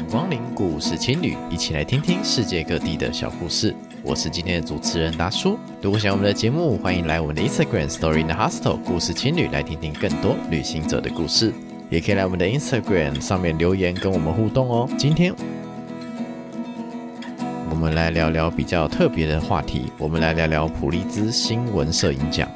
迎光临故事青旅，一起来听听世界各地的小故事。我是今天的主持人达叔。如果喜欢我们的节目，欢迎来我们的 Instagram Story in the Hostel 故事青旅来听听更多旅行者的故事。也可以来我们的 Instagram 上面留言跟我们互动哦。今天我们来聊聊比较特别的话题，我们来聊聊普利兹新闻摄影奖。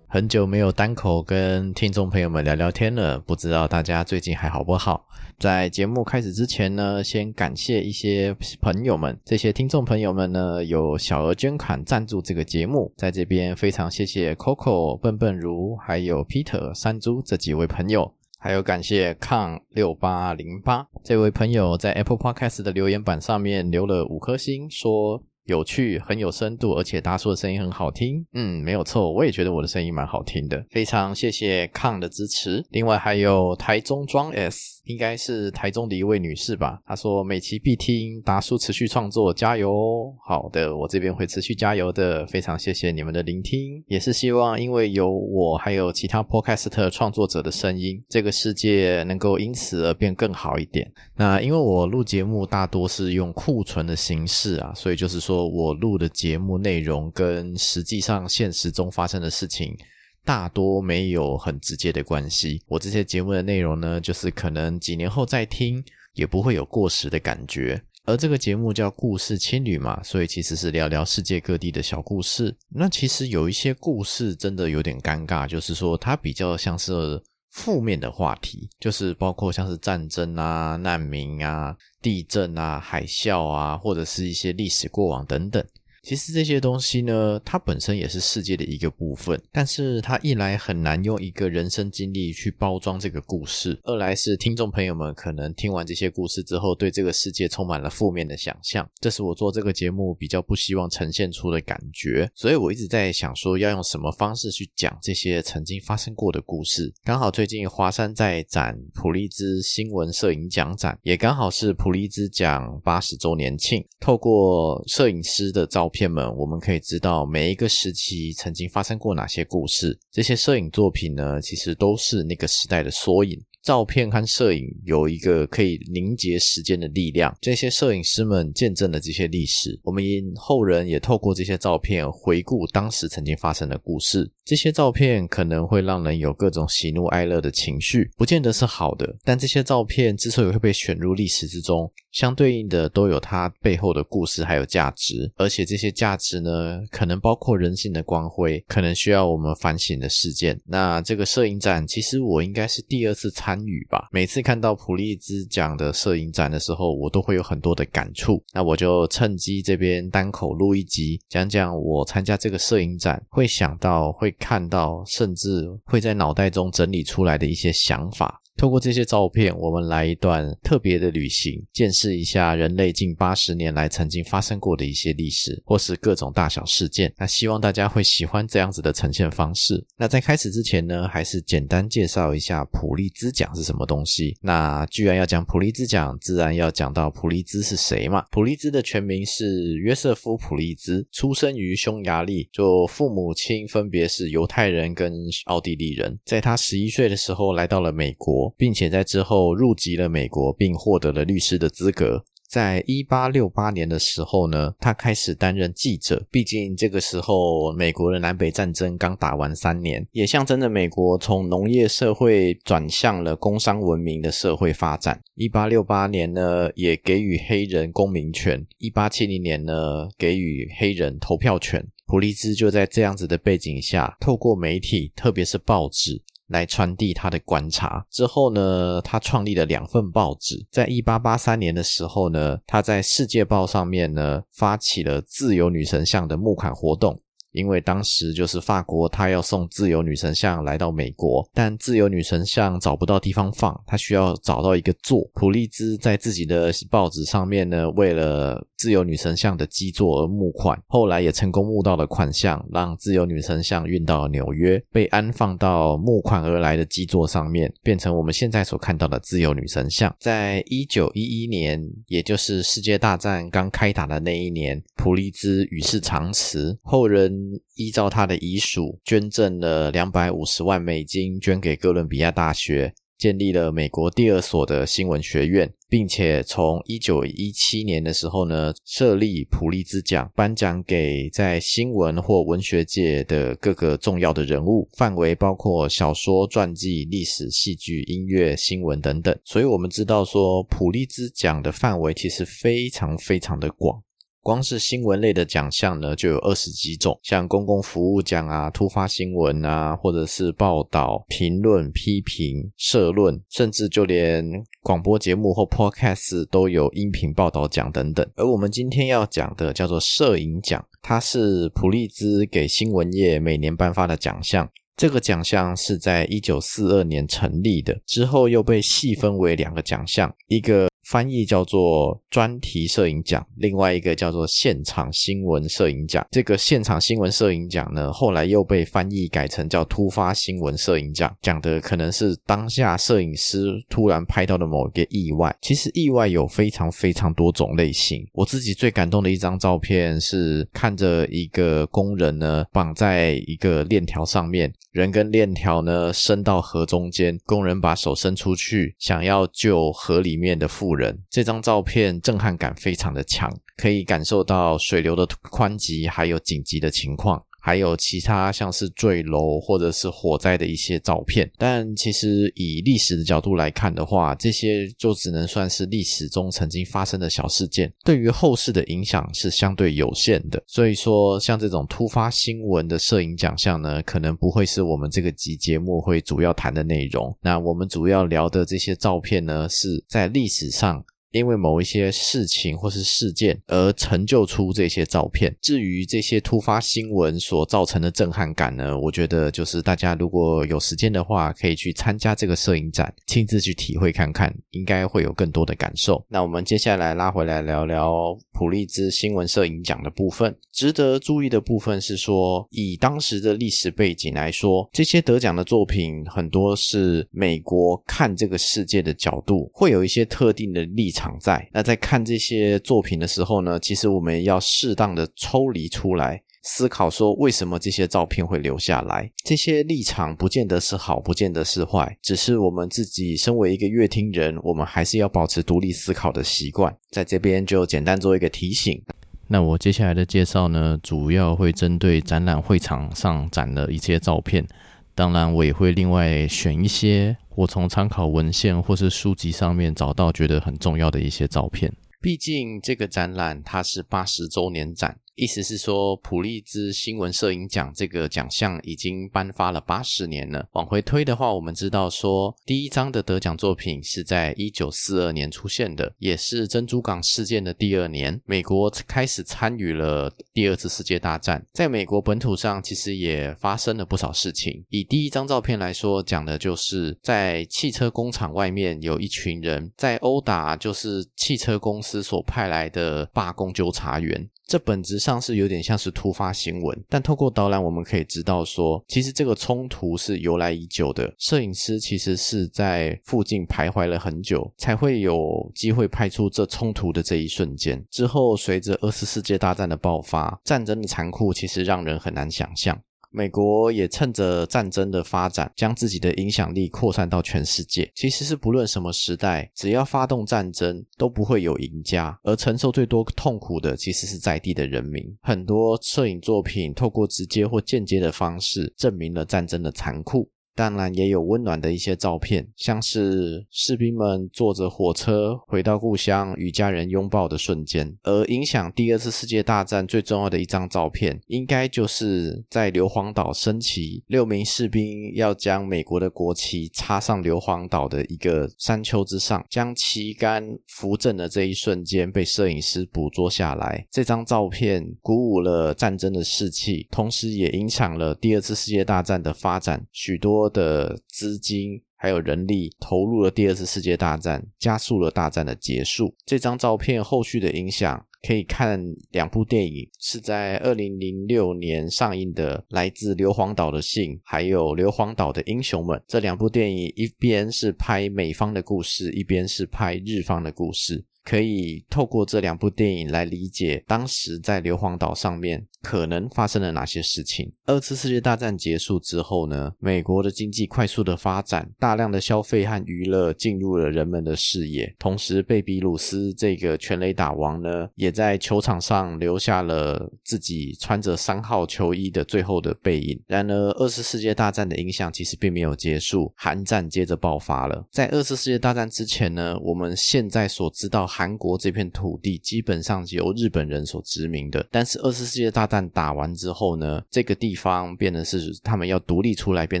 很久没有单口跟听众朋友们聊聊天了，不知道大家最近还好不好？在节目开始之前呢，先感谢一些朋友们，这些听众朋友们呢，有小额捐款赞助这个节目，在这边非常谢谢 Coco、笨笨如还有 Peter、山猪这几位朋友，还有感谢抗六八零八这位朋友在 Apple Podcast 的留言板上面留了五颗星，说。有趣，很有深度，而且达叔的声音很好听。嗯，没有错，我也觉得我的声音蛮好听的。非常谢谢康的支持。另外还有台中庄 S，应该是台中的一位女士吧？她说每期必听，达叔持续创作，加油！好的，我这边会持续加油的。非常谢谢你们的聆听，也是希望因为有我还有其他 Podcast 创作者的声音，这个世界能够因此而变更好一点。那因为我录节目大多是用库存的形式啊，所以就是说。我录的节目内容跟实际上现实中发生的事情大多没有很直接的关系。我这些节目的内容呢，就是可能几年后再听也不会有过时的感觉。而这个节目叫故事青旅嘛，所以其实是聊聊世界各地的小故事。那其实有一些故事真的有点尴尬，就是说它比较像是。负面的话题就是包括像是战争啊、难民啊、地震啊、海啸啊，或者是一些历史过往等等。其实这些东西呢，它本身也是世界的一个部分，但是它一来很难用一个人生经历去包装这个故事，二来是听众朋友们可能听完这些故事之后，对这个世界充满了负面的想象，这是我做这个节目比较不希望呈现出的感觉，所以我一直在想说要用什么方式去讲这些曾经发生过的故事。刚好最近华山在展普利兹新闻摄影奖展，也刚好是普利兹奖八十周年庆，透过摄影师的照片们，我们可以知道每一个时期曾经发生过哪些故事。这些摄影作品呢，其实都是那个时代的缩影。照片和摄影有一个可以凝结时间的力量，这些摄影师们见证了这些历史，我们后人也透过这些照片回顾当时曾经发生的故事。这些照片可能会让人有各种喜怒哀乐的情绪，不见得是好的。但这些照片之所以会被选入历史之中，相对应的都有它背后的故事还有价值，而且这些价值呢，可能包括人性的光辉，可能需要我们反省的事件。那这个摄影展，其实我应该是第二次参。与吧。每次看到普利兹奖的摄影展的时候，我都会有很多的感触。那我就趁机这边单口录一集，讲讲我参加这个摄影展会想到、会看到，甚至会在脑袋中整理出来的一些想法。透过这些照片，我们来一段特别的旅行，见识一下人类近八十年来曾经发生过的一些历史，或是各种大小事件。那希望大家会喜欢这样子的呈现方式。那在开始之前呢，还是简单介绍一下普利兹奖是什么东西。那居然要讲普利兹奖，自然要讲到普利兹是谁嘛？普利兹的全名是约瑟夫·普利兹，出生于匈牙利，就父母亲分别是犹太人跟奥地利人。在他十一岁的时候，来到了美国。并且在之后入籍了美国，并获得了律师的资格。在一八六八年的时候呢，他开始担任记者。毕竟这个时候美国的南北战争刚打完三年，也象征着美国从农业社会转向了工商文明的社会发展。一八六八年呢，也给予黑人公民权。一八七零年呢，给予黑人投票权。普利兹就在这样子的背景下，透过媒体，特别是报纸。来传递他的观察。之后呢，他创立了两份报纸。在一八八三年的时候呢，他在《世界报》上面呢，发起了自由女神像的募款活动。因为当时就是法国，他要送自由女神像来到美国，但自由女神像找不到地方放，他需要找到一个座。普利兹在自己的报纸上面呢，为了自由女神像的基座而募款，后来也成功募到了款项，让自由女神像运到了纽约，被安放到募款而来的基座上面，变成我们现在所看到的自由女神像。在一九一一年，也就是世界大战刚开打的那一年，普利兹与世长辞，后人。依照他的遗属捐赠了两百五十万美金，捐给哥伦比亚大学。建立了美国第二所的新闻学院，并且从一九一七年的时候呢，设立普利兹奖，颁奖给在新闻或文学界的各个重要的人物，范围包括小说、传记、历史、戏剧、音乐、新闻等等。所以，我们知道说，普利兹奖的范围其实非常非常的广。光是新闻类的奖项呢，就有二十几种，像公共服务奖啊、突发新闻啊，或者是报道、评论、批评、社论，甚至就连广播节目或 podcast 都有音频报道奖等等。而我们今天要讲的叫做摄影奖，它是普利兹给新闻业每年颁发的奖项。这个奖项是在一九四二年成立的，之后又被细分为两个奖项，一个。翻译叫做专题摄影奖，另外一个叫做现场新闻摄影奖。这个现场新闻摄影奖呢，后来又被翻译改成叫突发新闻摄影奖，讲的可能是当下摄影师突然拍到的某一个意外。其实意外有非常非常多种类型。我自己最感动的一张照片是看着一个工人呢，绑在一个链条上面，人跟链条呢伸到河中间，工人把手伸出去，想要救河里面的妇人。人这张照片震撼感非常的强，可以感受到水流的湍急，还有紧急的情况。还有其他像是坠楼或者是火灾的一些照片，但其实以历史的角度来看的话，这些就只能算是历史中曾经发生的小事件，对于后世的影响是相对有限的。所以说，像这种突发新闻的摄影奖项呢，可能不会是我们这个集节目会主要谈的内容。那我们主要聊的这些照片呢，是在历史上。因为某一些事情或是事件而成就出这些照片。至于这些突发新闻所造成的震撼感呢，我觉得就是大家如果有时间的话，可以去参加这个摄影展，亲自去体会看看，应该会有更多的感受。那我们接下来拉回来聊聊普利兹新闻摄影奖的部分。值得注意的部分是说，以当时的历史背景来说，这些得奖的作品很多是美国看这个世界的角度，会有一些特定的立场。常在。那在看这些作品的时候呢，其实我们要适当的抽离出来思考，说为什么这些照片会留下来？这些立场不见得是好，不见得是坏，只是我们自己身为一个乐听人，我们还是要保持独立思考的习惯。在这边就简单做一个提醒。那我接下来的介绍呢，主要会针对展览会场上展的一些照片。当然，我也会另外选一些我从参考文献或是书籍上面找到觉得很重要的一些照片。毕竟这个展览它是八十周年展。意思是说，普利兹新闻摄影奖这个奖项已经颁发了八十年了。往回推的话，我们知道说，第一张的得奖作品是在一九四二年出现的，也是珍珠港事件的第二年，美国开始参与了第二次世界大战。在美国本土上，其实也发生了不少事情。以第一张照片来说，讲的就是在汽车工厂外面有一群人在殴打，就是汽车公司所派来的罢工纠察员。这本质上是有点像是突发新闻，但透过导览我们可以知道说，其实这个冲突是由来已久的。摄影师其实是在附近徘徊了很久，才会有机会拍出这冲突的这一瞬间。之后，随着二次世界大战的爆发，战争的残酷其实让人很难想象。美国也趁着战争的发展，将自己的影响力扩散到全世界。其实是不论什么时代，只要发动战争，都不会有赢家，而承受最多痛苦的，其实是在地的人民。很多摄影作品透过直接或间接的方式，证明了战争的残酷。当然也有温暖的一些照片，像是士兵们坐着火车回到故乡，与家人拥抱的瞬间。而影响第二次世界大战最重要的一张照片，应该就是在硫磺岛升旗，六名士兵要将美国的国旗插上硫磺岛的一个山丘之上，将旗杆扶正的这一瞬间被摄影师捕捉下来。这张照片鼓舞了战争的士气，同时也影响了第二次世界大战的发展，许多。的资金还有人力投入了第二次世界大战，加速了大战的结束。这张照片后续的影响，可以看两部电影，是在二零零六年上映的《来自硫磺岛的信》，还有《硫磺岛的英雄们》。这两部电影一边是拍美方的故事，一边是拍日方的故事。可以透过这两部电影来理解当时在硫磺岛上面可能发生了哪些事情。二次世界大战结束之后呢，美国的经济快速的发展，大量的消费和娱乐进入了人们的视野。同时，贝比鲁斯这个全垒打王呢，也在球场上留下了自己穿着三号球衣的最后的背影。然而，二次世界大战的影响其实并没有结束，韩战接着爆发了。在二次世界大战之前呢，我们现在所知道韩国这片土地基本上是由日本人所殖民的。但是二次世界大战打完之后呢，这个地方变得是他们要独立出来，变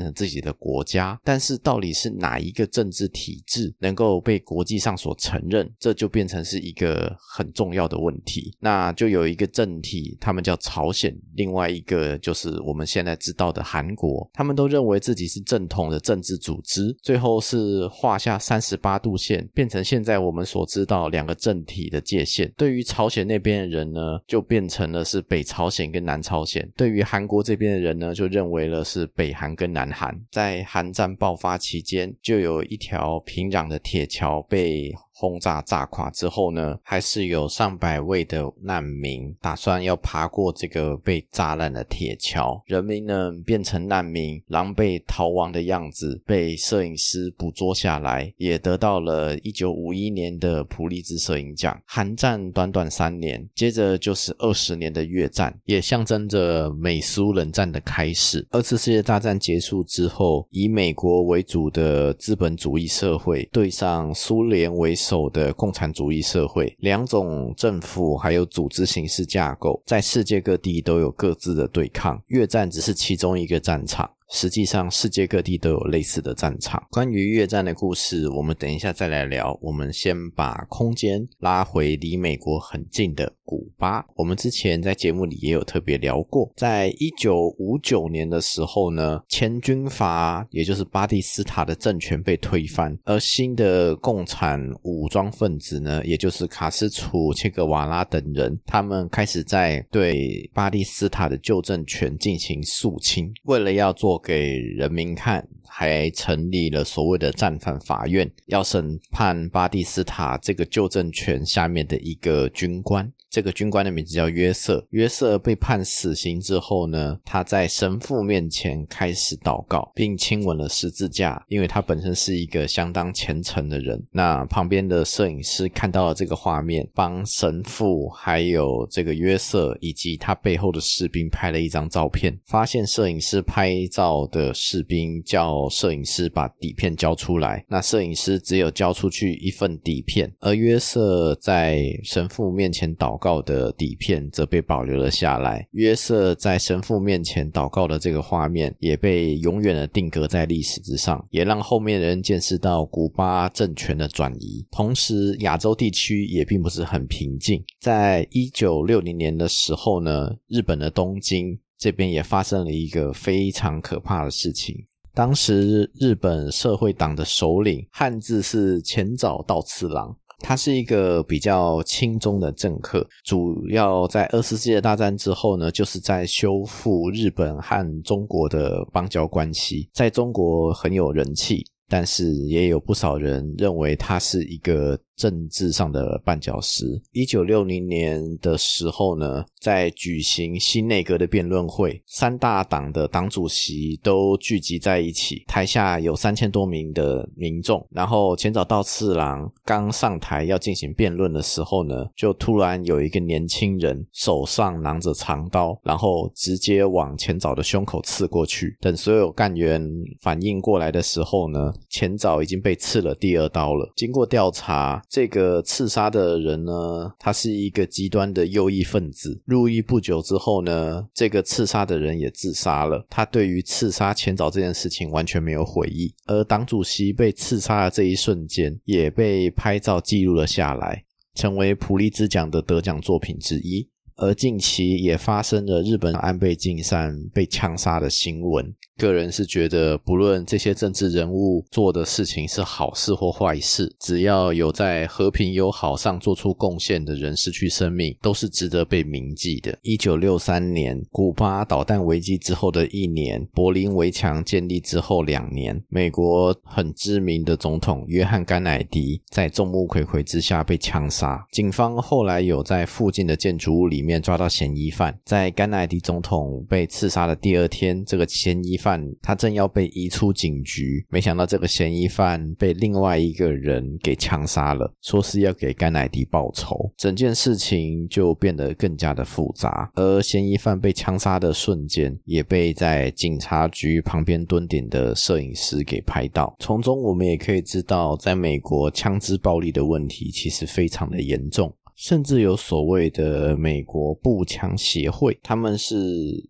成自己的国家。但是到底是哪一个政治体制能够被国际上所承认，这就变成是一个很重要的问题。那就有一个政体，他们叫朝鲜；另外一个就是我们现在知道的韩国。他们都认为自己是正统的政治组织，最后是画下三十八度线，变成现在我们所知道两个政体的界限。对于朝鲜那边的人呢，就变成了是北朝鲜跟南朝鲜；对于韩国这边的人呢，就认为了是北韩跟南韩。在韩战爆发期间，就有一条平壤的铁桥被轰炸炸垮之后呢，还是有上百位的难民打算要爬过这个被炸烂的铁桥。人民呢变成难民，狼狈逃亡的样子被摄影师捕捉下来，也得到了一九五一年的普利兹摄影奖。韩战短短三年，接着就是二十年的越战，也象征着美苏冷战的开始。二次世界大战结束之后，以美国为主的资本主义社会对上苏联为首。走的共产主义社会，两种政府还有组织形式架构，在世界各地都有各自的对抗。越战只是其中一个战场。实际上，世界各地都有类似的战场。关于越战的故事，我们等一下再来聊。我们先把空间拉回离美国很近的古巴。我们之前在节目里也有特别聊过，在一九五九年的时候呢，前军阀也就是巴蒂斯塔的政权被推翻，而新的共产武装分子呢，也就是卡斯楚、切格瓦拉等人，他们开始在对巴蒂斯塔的旧政权进行肃清，为了要做。给人民看，还成立了所谓的战犯法院，要审判巴蒂斯塔这个旧政权下面的一个军官。这个军官的名字叫约瑟。约瑟被判死刑之后呢，他在神父面前开始祷告，并亲吻了十字架，因为他本身是一个相当虔诚的人。那旁边的摄影师看到了这个画面，帮神父还有这个约瑟以及他背后的士兵拍了一张照片，发现摄影师拍照的士兵叫摄影师把底片交出来，那摄影师只有交出去一份底片，而约瑟在神父面前祷。告的底片则被保留了下来。约瑟在神父面前祷告的这个画面也被永远的定格在历史之上，也让后面人见识到古巴政权的转移。同时，亚洲地区也并不是很平静。在一九六零年的时候呢，日本的东京这边也发生了一个非常可怕的事情。当时日本社会党的首领，汉字是前早稻次郎。他是一个比较轻中的政客，主要在二次世界大战之后呢，就是在修复日本和中国的邦交关系，在中国很有人气，但是也有不少人认为他是一个。政治上的绊脚石。一九六零年的时候呢，在举行新内阁的辩论会，三大党的党主席都聚集在一起，台下有三千多名的民众。然后浅沼稻次郎刚上台要进行辩论的时候呢，就突然有一个年轻人手上拿着长刀，然后直接往前早的胸口刺过去。等所有干员反应过来的时候呢，前早已经被刺了第二刀了。经过调查。这个刺杀的人呢，他是一个极端的右翼分子。入狱不久之后呢，这个刺杀的人也自杀了。他对于刺杀前早这件事情完全没有悔意。而党主席被刺杀的这一瞬间，也被拍照记录了下来，成为普利兹奖的得奖作品之一。而近期也发生了日本安倍晋三被枪杀的新闻。个人是觉得，不论这些政治人物做的事情是好事或坏事，只要有在和平友好上做出贡献的人失去生命，都是值得被铭记的。一九六三年，古巴导弹危机之后的一年，柏林围墙建立之后两年，美国很知名的总统约翰甘乃迪在众目睽睽之下被枪杀。警方后来有在附近的建筑物里面。面抓到嫌疑犯，在甘乃迪总统被刺杀的第二天，这个嫌疑犯他正要被移出警局，没想到这个嫌疑犯被另外一个人给枪杀了，说是要给甘乃迪报仇，整件事情就变得更加的复杂。而嫌疑犯被枪杀的瞬间，也被在警察局旁边蹲点的摄影师给拍到。从中我们也可以知道，在美国枪支暴力的问题其实非常的严重。甚至有所谓的美国步枪协会，他们是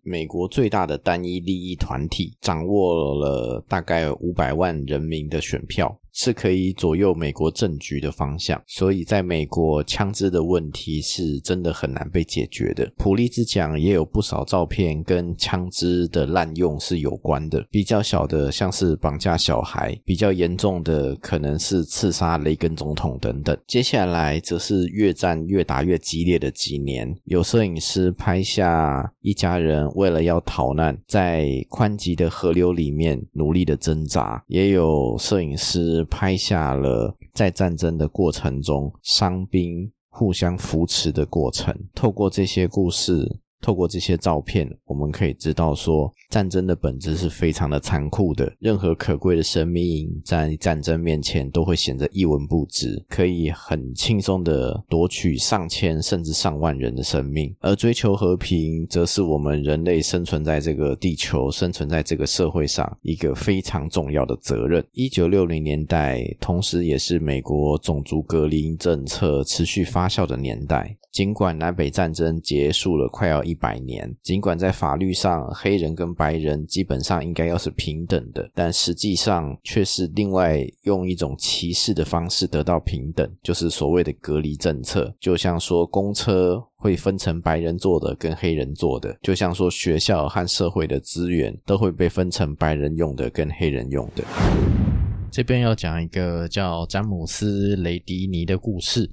美国最大的单一利益团体，掌握了大概五百万人民的选票。是可以左右美国政局的方向，所以在美国枪支的问题是真的很难被解决的。普利兹奖也有不少照片跟枪支的滥用是有关的，比较小的像是绑架小孩，比较严重的可能是刺杀雷根总统等等。接下来则是越战越打越激烈的几年，有摄影师拍下一家人为了要逃难，在宽吉的河流里面努力的挣扎，也有摄影师。拍下了在战争的过程中伤兵互相扶持的过程，透过这些故事。透过这些照片，我们可以知道说，战争的本质是非常的残酷的。任何可贵的生命在战争面前都会显得一文不值，可以很轻松的夺取上千甚至上万人的生命。而追求和平，则是我们人类生存在这个地球、生存在这个社会上一个非常重要的责任。一九六零年代，同时也是美国种族隔离政策持续发酵的年代。尽管南北战争结束了快要一百年，尽管在法律上黑人跟白人基本上应该要是平等的，但实际上却是另外用一种歧视的方式得到平等，就是所谓的隔离政策。就像说公车会分成白人坐的跟黑人坐的，就像说学校和社会的资源都会被分成白人用的跟黑人用的。这边要讲一个叫詹姆斯·雷迪尼的故事。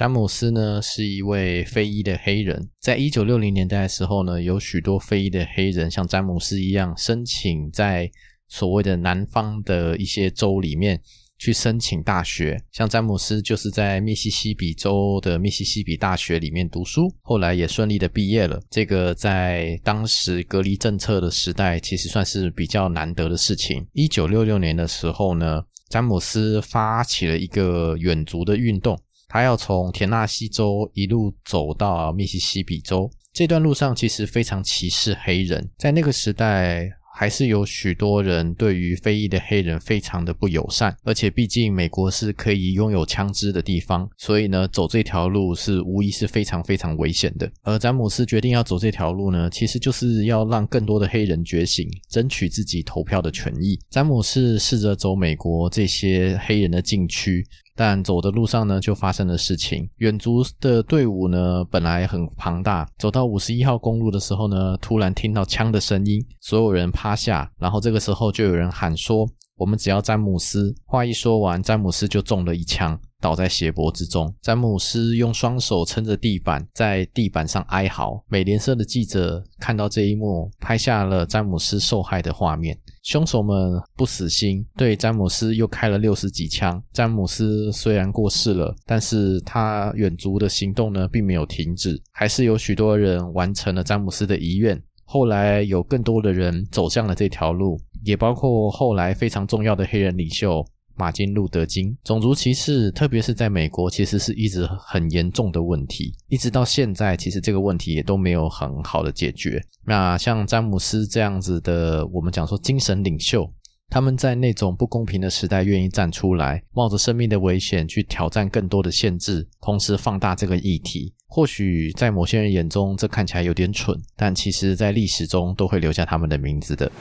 詹姆斯呢是一位非裔的黑人，在一九六零年代的时候呢，有许多非裔的黑人像詹姆斯一样申请在所谓的南方的一些州里面去申请大学。像詹姆斯就是在密西西比州的密西西比大学里面读书，后来也顺利的毕业了。这个在当时隔离政策的时代，其实算是比较难得的事情。一九六六年的时候呢，詹姆斯发起了一个远足的运动。他要从田纳西州一路走到密西西比州，这段路上其实非常歧视黑人，在那个时代还是有许多人对于非裔的黑人非常的不友善，而且毕竟美国是可以拥有枪支的地方，所以呢，走这条路是无疑是非常非常危险的。而詹姆斯决定要走这条路呢，其实就是要让更多的黑人觉醒，争取自己投票的权益。詹姆斯试着走美国这些黑人的禁区。但走的路上呢，就发生了事情。远足的队伍呢，本来很庞大，走到五十一号公路的时候呢，突然听到枪的声音，所有人趴下，然后这个时候就有人喊说：“我们只要詹姆斯。”话一说完，詹姆斯就中了一枪。倒在血泊之中，詹姆斯用双手撑着地板，在地板上哀嚎。美联社的记者看到这一幕，拍下了詹姆斯受害的画面。凶手们不死心，对詹姆斯又开了六十几枪。詹姆斯虽然过世了，但是他远足的行动呢，并没有停止，还是有许多人完成了詹姆斯的遗愿。后来有更多的人走向了这条路，也包括后来非常重要的黑人领袖。马丁·路德·金，种族歧视，特别是在美国，其实是一直很严重的问题。一直到现在，其实这个问题也都没有很好的解决。那像詹姆斯这样子的，我们讲说精神领袖，他们在那种不公平的时代愿意站出来，冒着生命的危险去挑战更多的限制，同时放大这个议题。或许在某些人眼中，这看起来有点蠢，但其实在历史中都会留下他们的名字的。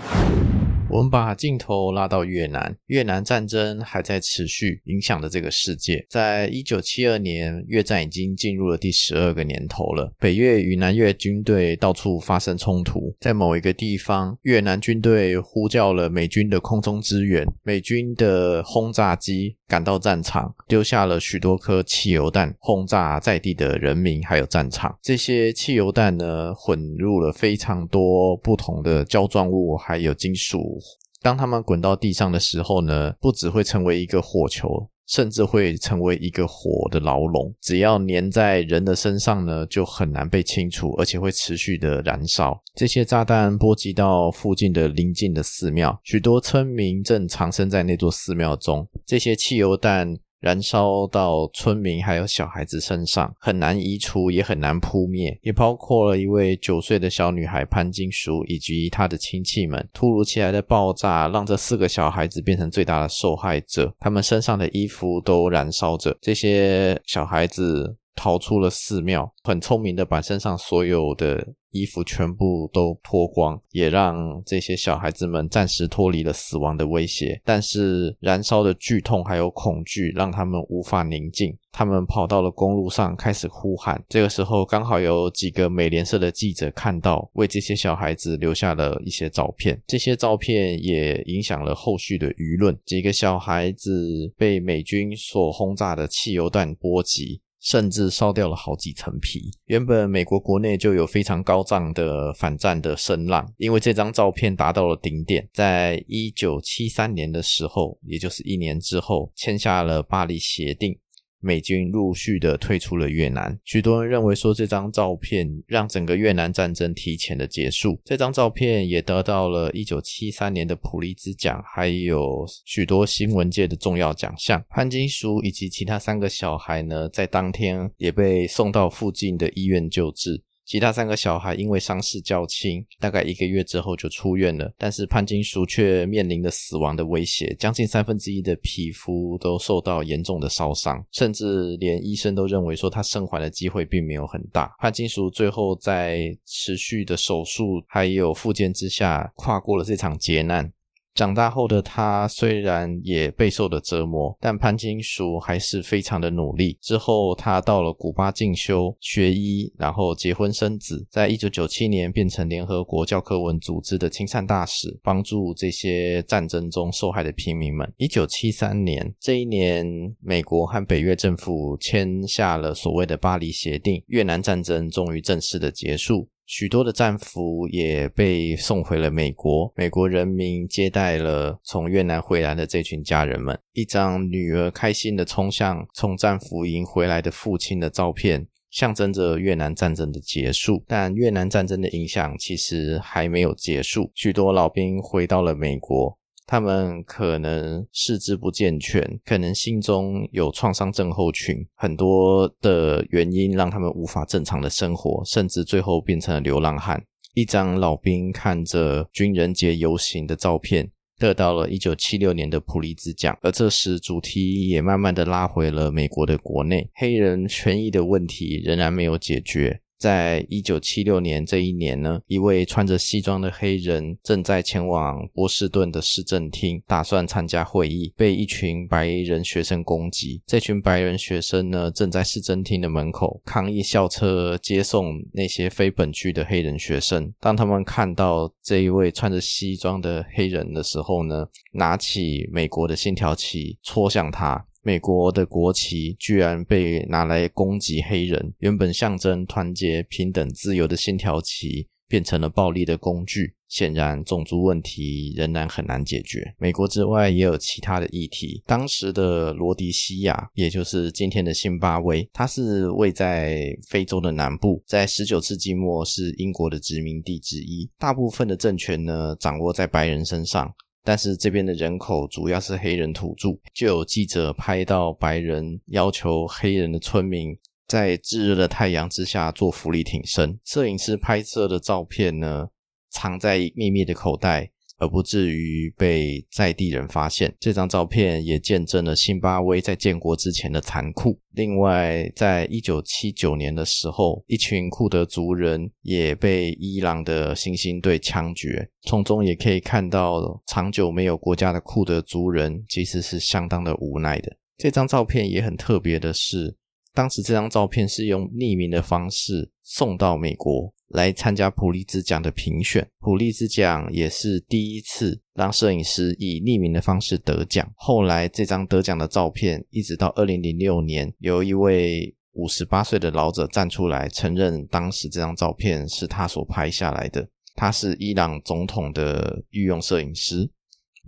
我们把镜头拉到越南，越南战争还在持续，影响着这个世界。在一九七二年，越战已经进入了第十二个年头了。北越与南越军队到处发生冲突，在某一个地方，越南军队呼叫了美军的空中支援，美军的轰炸机赶到战场，丢下了许多颗汽油弹，轰炸在地的人民还有战场。这些汽油弹呢，混入了非常多不同的胶状物，还有金属。当他们滚到地上的时候呢，不只会成为一个火球，甚至会成为一个火的牢笼。只要粘在人的身上呢，就很难被清除，而且会持续的燃烧。这些炸弹波及到附近的邻近的寺庙，许多村民正藏身在那座寺庙中。这些汽油弹。燃烧到村民还有小孩子身上，很难移除，也很难扑灭，也包括了一位九岁的小女孩潘金淑以及她的亲戚们。突如其来的爆炸让这四个小孩子变成最大的受害者，他们身上的衣服都燃烧着。这些小孩子逃出了寺庙，很聪明的把身上所有的衣服全部都脱光，也让这些小孩子们暂时脱离了死亡的威胁。但是燃烧的剧痛还有恐惧让他们无法宁静，他们跑到了公路上开始呼喊。这个时候刚好有几个美联社的记者看到，为这些小孩子留下了一些照片。这些照片也影响了后续的舆论。几个小孩子被美军所轰炸的汽油弹波及。甚至烧掉了好几层皮。原本美国国内就有非常高涨的反战的声浪，因为这张照片达到了顶点。在一九七三年的时候，也就是一年之后，签下了巴黎协定。美军陆续的退出了越南，许多人认为说这张照片让整个越南战争提前的结束。这张照片也得到了一九七三年的普利兹奖，还有许多新闻界的重要奖项。潘金淑以及其他三个小孩呢，在当天也被送到附近的医院救治。其他三个小孩因为伤势较轻，大概一个月之后就出院了。但是潘金淑却面临了死亡的威胁，将近三分之一的皮肤都受到严重的烧伤，甚至连医生都认为说他生还的机会并没有很大。潘金淑最后在持续的手术还有复健之下，跨过了这场劫难。长大后的他虽然也备受了折磨，但潘金淑还是非常的努力。之后，他到了古巴进修学医，然后结婚生子。在一九九七年，变成联合国教科文组织的亲善大使，帮助这些战争中受害的平民们。一九七三年，这一年，美国和北越政府签下了所谓的巴黎协定，越南战争终于正式的结束。许多的战俘也被送回了美国，美国人民接待了从越南回来的这群家人们。一张女儿开心的冲向从战俘营回来的父亲的照片，象征着越南战争的结束。但越南战争的影响其实还没有结束，许多老兵回到了美国。他们可能四肢不健全，可能心中有创伤症候群，很多的原因让他们无法正常的生活，甚至最后变成了流浪汉。一张老兵看着军人节游行的照片，得到了一九七六年的普利兹奖，而这时主题也慢慢的拉回了美国的国内，黑人权益的问题仍然没有解决。在一九七六年这一年呢，一位穿着西装的黑人正在前往波士顿的市政厅，打算参加会议，被一群白人学生攻击。这群白人学生呢，正在市政厅的门口抗议校车接送那些非本区的黑人学生。当他们看到这一位穿着西装的黑人的时候呢，拿起美国的信条旗戳向他。美国的国旗居然被拿来攻击黑人，原本象征团结、平等、自由的信条旗变成了暴力的工具。显然，种族问题仍然很难解决。美国之外也有其他的议题。当时的罗迪西亚，也就是今天的辛巴威，它是位在非洲的南部，在十九世纪末是英国的殖民地之一。大部分的政权呢，掌握在白人身上。但是这边的人口主要是黑人土著，就有记者拍到白人要求黑人的村民在炙热的太阳之下做浮力挺身。摄影师拍摄的照片呢，藏在秘密的口袋。而不至于被在地人发现。这张照片也见证了辛巴威在建国之前的残酷。另外，在一九七九年的时候，一群库德族人也被伊朗的星星队枪决。从中也可以看到，长久没有国家的库德族人其实是相当的无奈的。这张照片也很特别的是，当时这张照片是用匿名的方式送到美国。来参加普利兹奖的评选，普利兹奖也是第一次让摄影师以匿名的方式得奖。后来这张得奖的照片，一直到二零零六年，由一位五十八岁的老者站出来承认，当时这张照片是他所拍下来的。他是伊朗总统的御用摄影师。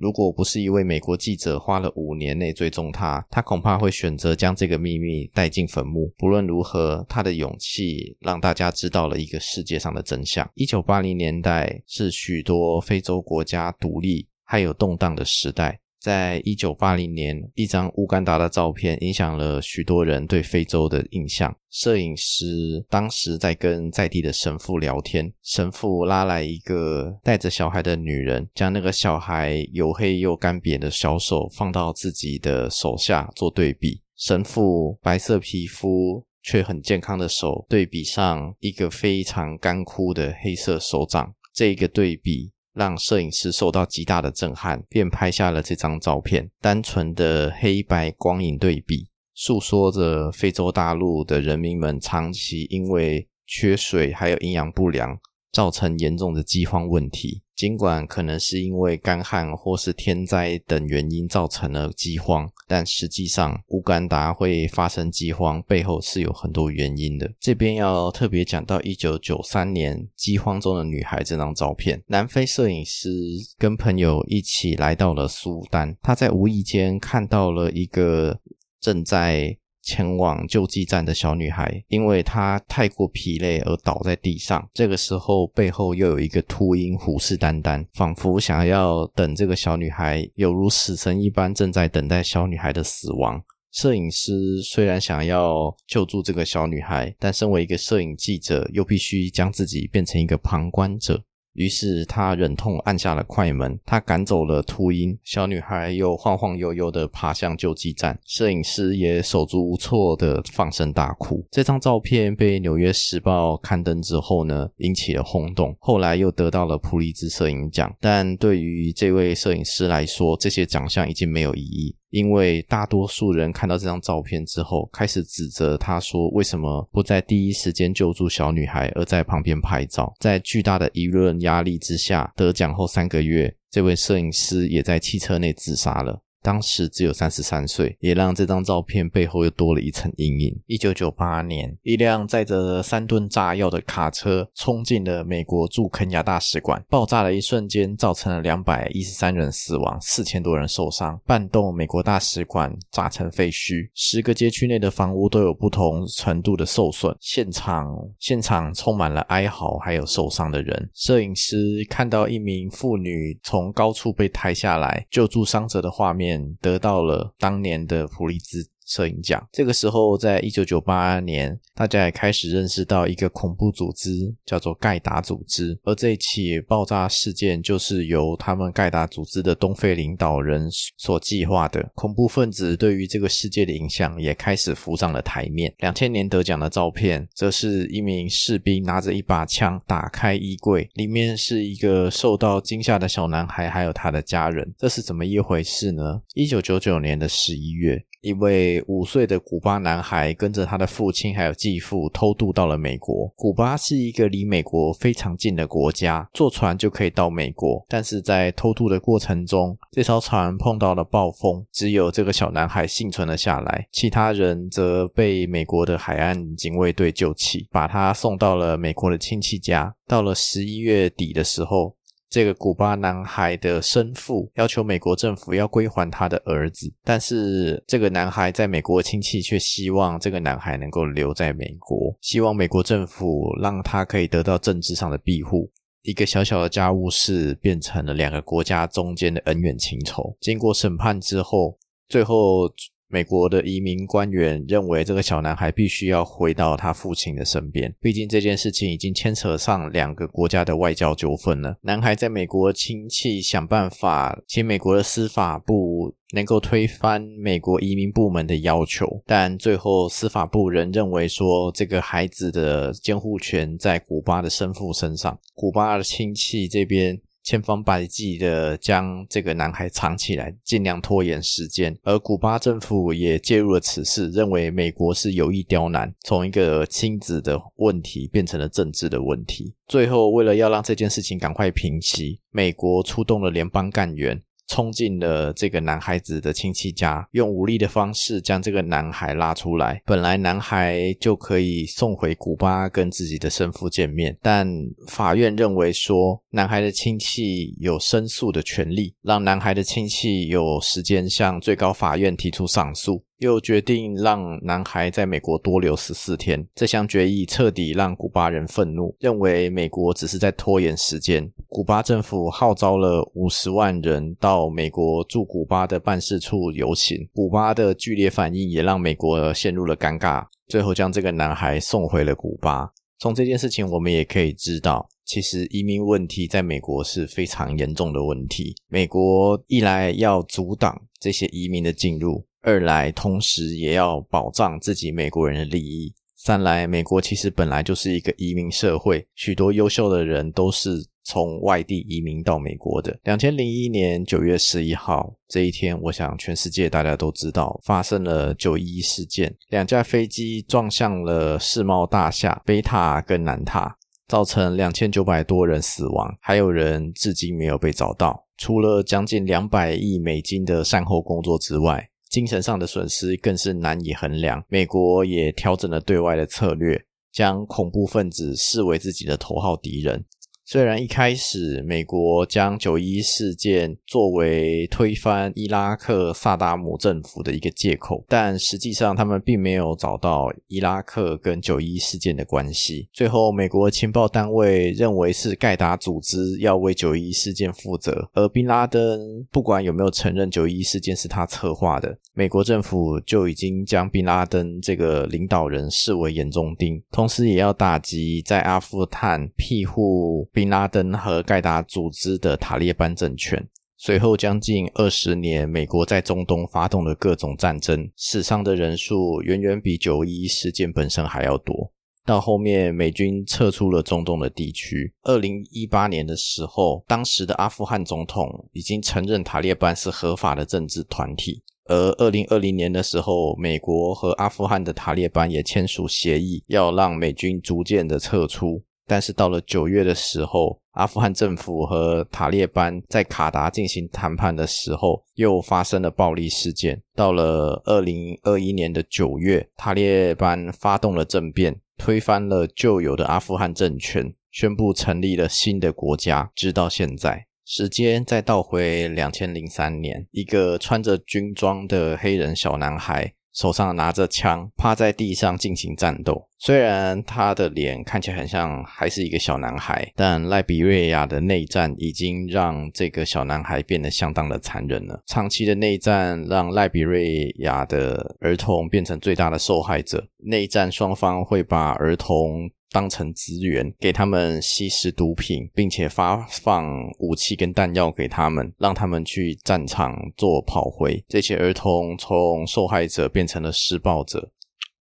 如果不是一位美国记者花了五年内追踪他，他恐怕会选择将这个秘密带进坟墓。不论如何，他的勇气让大家知道了一个世界上的真相。一九八零年代是许多非洲国家独立还有动荡的时代。在一九八零年，一张乌干达的照片影响了许多人对非洲的印象。摄影师当时在跟在地的神父聊天，神父拉来一个带着小孩的女人，将那个小孩黝黑又干瘪的小手放到自己的手下做对比。神父白色皮肤却很健康的手，对比上一个非常干枯的黑色手掌，这一个对比。让摄影师受到极大的震撼，便拍下了这张照片。单纯的黑白光影对比，诉说着非洲大陆的人民们长期因为缺水还有营养不良。造成严重的饥荒问题。尽管可能是因为干旱或是天灾等原因造成了饥荒，但实际上乌干达会发生饥荒背后是有很多原因的。这边要特别讲到一九九三年饥荒中的女孩这张照片。南非摄影师跟朋友一起来到了苏丹，他在无意间看到了一个正在。前往救济站的小女孩，因为她太过疲累而倒在地上。这个时候，背后又有一个秃鹰虎视眈眈，仿佛想要等这个小女孩，犹如死神一般，正在等待小女孩的死亡。摄影师虽然想要救助这个小女孩，但身为一个摄影记者，又必须将自己变成一个旁观者。于是他忍痛按下了快门，他赶走了秃鹰，小女孩又晃晃悠悠地爬向救济站，摄影师也手足无措地放声大哭。这张照片被《纽约时报》刊登之后呢，引起了轰动，后来又得到了普利兹摄影奖。但对于这位摄影师来说，这些奖项已经没有意义。因为大多数人看到这张照片之后，开始指责他说：“为什么不在第一时间救助小女孩，而在旁边拍照？”在巨大的舆论压力之下，得奖后三个月，这位摄影师也在汽车内自杀了。当时只有三十三岁，也让这张照片背后又多了一层阴影。一九九八年，一辆载着三吨炸药的卡车冲进了美国驻肯亚大使馆，爆炸的一瞬间造成了两百一十三人死亡，四千多人受伤，半栋美国大使馆炸成废墟，十个街区内的房屋都有不同程度的受损，现场现场充满了哀嚎，还有受伤的人。摄影师看到一名妇女从高处被抬下来救助伤者的画面。得到了当年的普利兹摄影奖。这个时候，在一九九八年，大家也开始认识到一个恐怖组织，叫做盖达组织。而这一起爆炸事件，就是由他们盖达组织的东非领导人所计划的。恐怖分子对于这个世界的影响也开始浮上了台面。两千年得奖的照片，则是一名士兵拿着一把枪，打开衣柜，里面是一个受到惊吓的小男孩，还有他的家人。这是怎么一回事呢？一九九九年的十一月。一位五岁的古巴男孩跟着他的父亲还有继父偷渡到了美国。古巴是一个离美国非常近的国家，坐船就可以到美国。但是在偷渡的过程中，这艘船碰到了暴风，只有这个小男孩幸存了下来，其他人则被美国的海岸警卫队救起，把他送到了美国的亲戚家。到了十一月底的时候，这个古巴男孩的生父要求美国政府要归还他的儿子，但是这个男孩在美国的亲戚却希望这个男孩能够留在美国，希望美国政府让他可以得到政治上的庇护。一个小小的家务事变成了两个国家中间的恩怨情仇。经过审判之后，最后。美国的移民官员认为，这个小男孩必须要回到他父亲的身边。毕竟这件事情已经牵扯上两个国家的外交纠纷了。男孩在美国亲戚想办法，请美国的司法部能够推翻美国移民部门的要求，但最后司法部仍认为说，这个孩子的监护权在古巴的生父身上。古巴的亲戚这边。千方百计的将这个男孩藏起来，尽量拖延时间。而古巴政府也介入了此事，认为美国是有意刁难，从一个亲子的问题变成了政治的问题。最后，为了要让这件事情赶快平息，美国出动了联邦干员。冲进了这个男孩子的亲戚家，用武力的方式将这个男孩拉出来。本来男孩就可以送回古巴跟自己的生父见面，但法院认为说，男孩的亲戚有申诉的权利，让男孩的亲戚有时间向最高法院提出上诉。又决定让男孩在美国多留十四天。这项决议彻底让古巴人愤怒，认为美国只是在拖延时间。古巴政府号召了五十万人到美国驻古巴的办事处游行。古巴的剧烈反应也让美国陷入了尴尬，最后将这个男孩送回了古巴。从这件事情，我们也可以知道，其实移民问题在美国是非常严重的问题。美国一来要阻挡这些移民的进入。二来，同时也要保障自己美国人的利益。三来，美国其实本来就是一个移民社会，许多优秀的人都是从外地移民到美国的。两千零一年九月十一号这一天，我想全世界大家都知道，发生了九一事件，两架飞机撞向了世贸大厦北塔跟南塔，造成两千九百多人死亡，还有人至今没有被找到。除了将近两百亿美金的善后工作之外，精神上的损失更是难以衡量。美国也调整了对外的策略，将恐怖分子视为自己的头号敌人。虽然一开始美国将九一事件作为推翻伊拉克萨达姆政府的一个借口，但实际上他们并没有找到伊拉克跟九一事件的关系。最后，美国情报单位认为是盖达组织要为九一事件负责，而宾拉登不管有没有承认九一事件是他策划的，美国政府就已经将宾拉登这个领导人视为眼中钉，同时也要打击在阿富汗庇护。宾拉登和盖达组织的塔利班政权，随后将近二十年，美国在中东发动了各种战争，死伤的人数远远比九一一事件本身还要多。到后面，美军撤出了中东的地区。二零一八年的时候，当时的阿富汗总统已经承认塔利班是合法的政治团体，而二零二零年的时候，美国和阿富汗的塔利班也签署协议，要让美军逐渐的撤出。但是到了九月的时候，阿富汗政府和塔利班在卡达进行谈判的时候，又发生了暴力事件。到了二零二一年的九月，塔利班发动了政变，推翻了旧有的阿富汗政权，宣布成立了新的国家。直到现在，时间再倒回两千零三年，一个穿着军装的黑人小男孩。手上拿着枪，趴在地上进行战斗。虽然他的脸看起来很像还是一个小男孩，但赖比瑞亚的内战已经让这个小男孩变得相当的残忍了。长期的内战让赖比瑞亚的儿童变成最大的受害者。内战双方会把儿童。当成资源，给他们吸食毒品，并且发放武器跟弹药给他们，让他们去战场做炮灰。这些儿童从受害者变成了施暴者。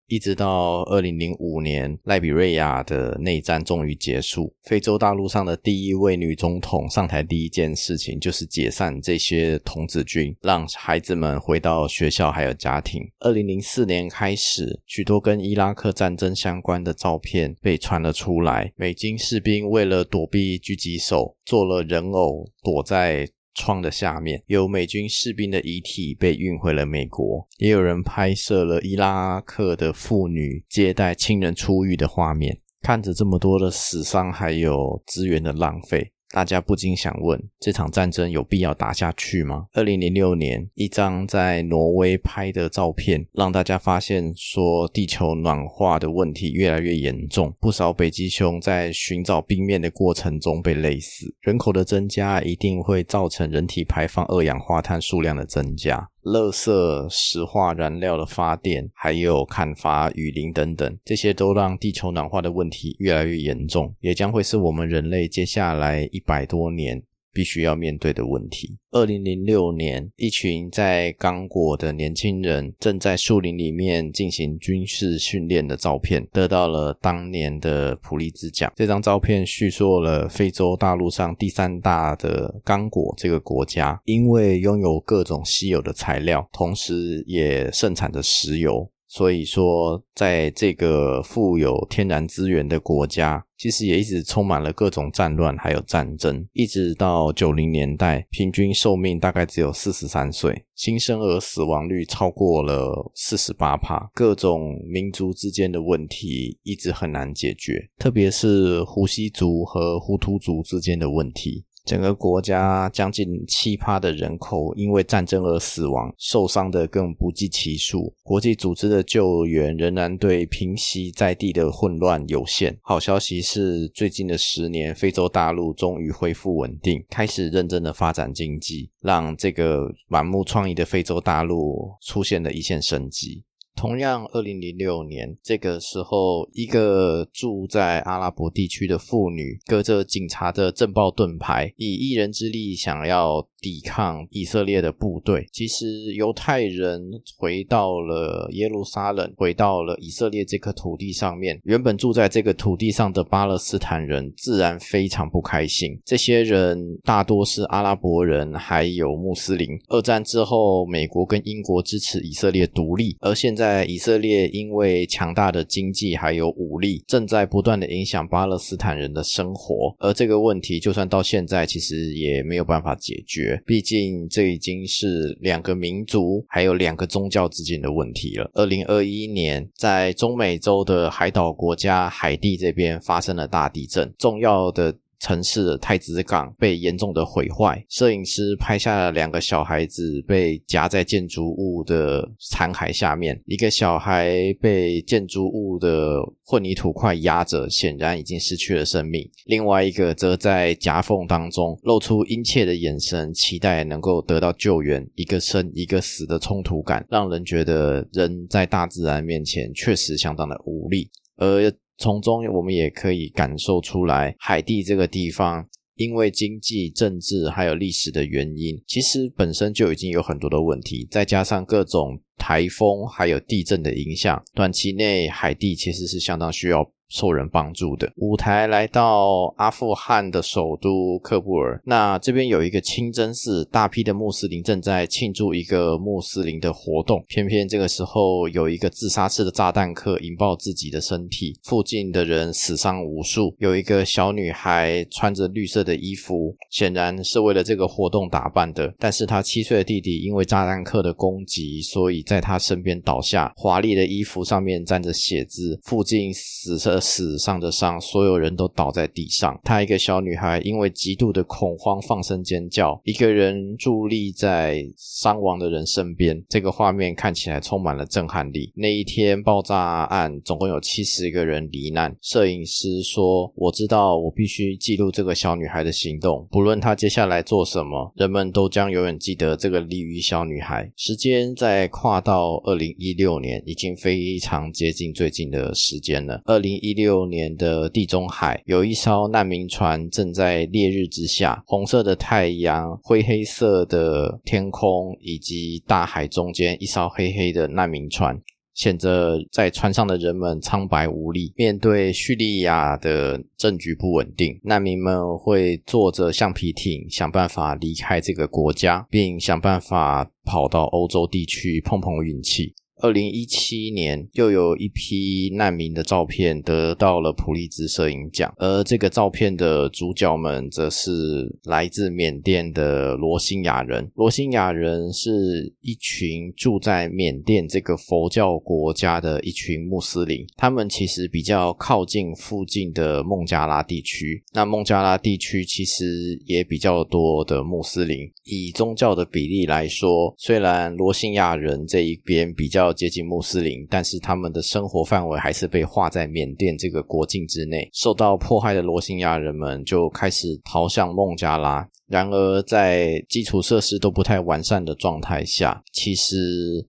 一直到二零零五年，赖比瑞亚的内战终于结束。非洲大陆上的第一位女总统上台，第一件事情就是解散这些童子军，让孩子们回到学校还有家庭。二零零四年开始，许多跟伊拉克战争相关的照片被传了出来。美军士兵为了躲避狙击手，做了人偶，躲在。窗的下面有美军士兵的遗体被运回了美国，也有人拍摄了伊拉克的妇女接待亲人出狱的画面。看着这么多的死伤，还有资源的浪费。大家不禁想问：这场战争有必要打下去吗？二零零六年，一张在挪威拍的照片，让大家发现说地球暖化的问题越来越严重。不少北极熊在寻找冰面的过程中被累死。人口的增加一定会造成人体排放二氧化碳数量的增加。垃圾、石化燃料的发电，还有砍伐雨林等等，这些都让地球暖化的问题越来越严重，也将会是我们人类接下来一百多年必须要面对的问题。二零零六年，一群在刚果的年轻人正在树林里面进行军事训练的照片，得到了当年的普利兹奖。这张照片叙述了非洲大陆上第三大的刚果这个国家，因为拥有各种稀有的材料，同时也盛产着石油。所以说，在这个富有天然资源的国家，其实也一直充满了各种战乱还有战争，一直到九零年代，平均寿命大概只有四十三岁，新生儿死亡率超过了四十八帕，各种民族之间的问题一直很难解决，特别是胡西族和胡图族之间的问题。整个国家将近七趴的人口因为战争而死亡，受伤的更不计其数。国际组织的救援仍然对平息在地的混乱有限。好消息是，最近的十年，非洲大陆终于恢复稳定，开始认真的发展经济，让这个满目疮痍的非洲大陆出现了一线生机。同样，二零零六年这个时候，一个住在阿拉伯地区的妇女，隔着警察的震爆盾牌，以一人之力想要抵抗以色列的部队。其实，犹太人回到了耶路撒冷，回到了以色列这块土地上面，原本住在这个土地上的巴勒斯坦人自然非常不开心。这些人大多是阿拉伯人，还有穆斯林。二战之后，美国跟英国支持以色列独立，而现在以色列因为强大的经济还有武力，正在不断的影响巴勒斯坦人的生活。而这个问题，就算到现在，其实也没有办法解决。毕竟，这已经是两个民族还有两个宗教之间的问题了。二零二一年，在中美洲的海岛国家海地这边发生了大地震，重要的。城市的太子港被严重的毁坏，摄影师拍下了两个小孩子被夹在建筑物的残骸下面，一个小孩被建筑物的混凝土块压着，显然已经失去了生命；另外一个则在夹缝当中露出殷切的眼神，期待能够得到救援。一个生一个死的冲突感，让人觉得人在大自然面前确实相当的无力，而。从中，我们也可以感受出来，海地这个地方，因为经济、政治还有历史的原因，其实本身就已经有很多的问题，再加上各种台风还有地震的影响，短期内海地其实是相当需要。受人帮助的舞台来到阿富汗的首都喀布尔，那这边有一个清真寺，大批的穆斯林正在庆祝一个穆斯林的活动。偏偏这个时候有一个自杀式的炸弹客引爆自己的身体，附近的人死伤无数。有一个小女孩穿着绿色的衣服，显然是为了这个活动打扮的。但是她七岁的弟弟因为炸弹客的攻击，所以在她身边倒下，华丽的衣服上面沾着血渍，附近死者。死上的伤，所有人都倒在地上。她一个小女孩因为极度的恐慌放声尖叫，一个人伫立在伤亡的人身边。这个画面看起来充满了震撼力。那一天爆炸案总共有七十个人罹难。摄影师说：“我知道，我必须记录这个小女孩的行动，不论她接下来做什么，人们都将永远记得这个鲤鱼小女孩。”时间再跨到二零一六年，已经非常接近最近的时间了。二零一一六年的地中海，有一艘难民船正在烈日之下，红色的太阳、灰黑色的天空，以及大海中间一艘黑黑的难民船，显着在船上的人们苍白无力。面对叙利亚的政局不稳定，难民们会坐着橡皮艇，想办法离开这个国家，并想办法跑到欧洲地区碰碰运气。二零一七年，又有一批难民的照片得到了普利兹摄影奖，而这个照片的主角们则是来自缅甸的罗兴亚人。罗兴亚人是一群住在缅甸这个佛教国家的一群穆斯林，他们其实比较靠近附近的孟加拉地区。那孟加拉地区其实也比较多的穆斯林。以宗教的比例来说，虽然罗兴亚人这一边比较接近穆斯林，但是他们的生活范围还是被划在缅甸这个国境之内。受到迫害的罗兴亚人们就开始逃向孟加拉。然而，在基础设施都不太完善的状态下，其实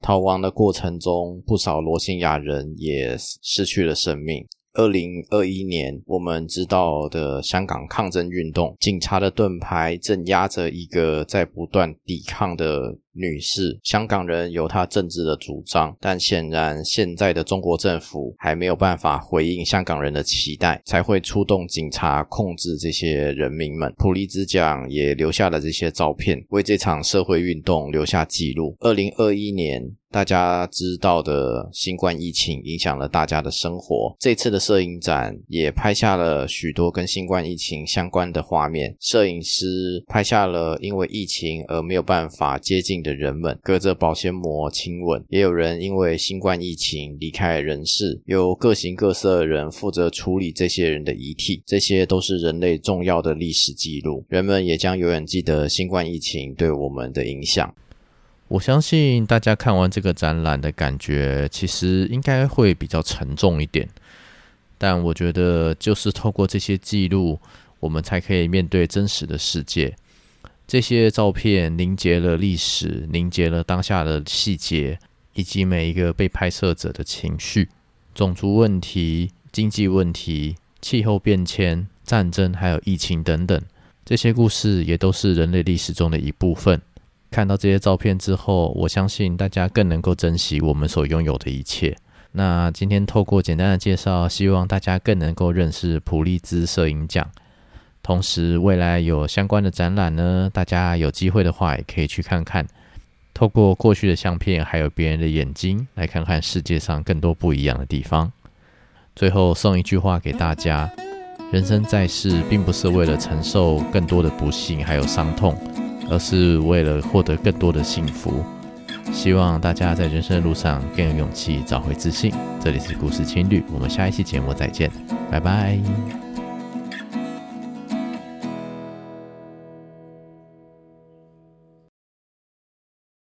逃亡的过程中，不少罗兴亚人也失去了生命。二零二一年，我们知道的香港抗争运动，警察的盾牌镇压着一个在不断抵抗的女士。香港人有他政治的主张，但显然现在的中国政府还没有办法回应香港人的期待，才会出动警察控制这些人民们。普利兹奖也留下了这些照片，为这场社会运动留下记录。二零二一年。大家知道的新冠疫情影响了大家的生活。这次的摄影展也拍下了许多跟新冠疫情相关的画面。摄影师拍下了因为疫情而没有办法接近的人们，隔着保鲜膜亲吻。也有人因为新冠疫情离开人世，由各形各色人负责处理这些人的遗体。这些都是人类重要的历史记录。人们也将永远记得新冠疫情对我们的影响。我相信大家看完这个展览的感觉，其实应该会比较沉重一点。但我觉得，就是透过这些记录，我们才可以面对真实的世界。这些照片凝结了历史，凝结了当下的细节，以及每一个被拍摄者的情绪。种族问题、经济问题、气候变迁、战争，还有疫情等等，这些故事也都是人类历史中的一部分。看到这些照片之后，我相信大家更能够珍惜我们所拥有的一切。那今天透过简单的介绍，希望大家更能够认识普利兹摄影奖。同时，未来有相关的展览呢，大家有机会的话也可以去看看。透过过去的相片，还有别人的眼睛，来看看世界上更多不一样的地方。最后送一句话给大家：人生在世，并不是为了承受更多的不幸还有伤痛。而是为了获得更多的幸福，希望大家在人生的路上更有勇气，找回自信。这里是故事青旅，我们下一期节目再见，拜拜。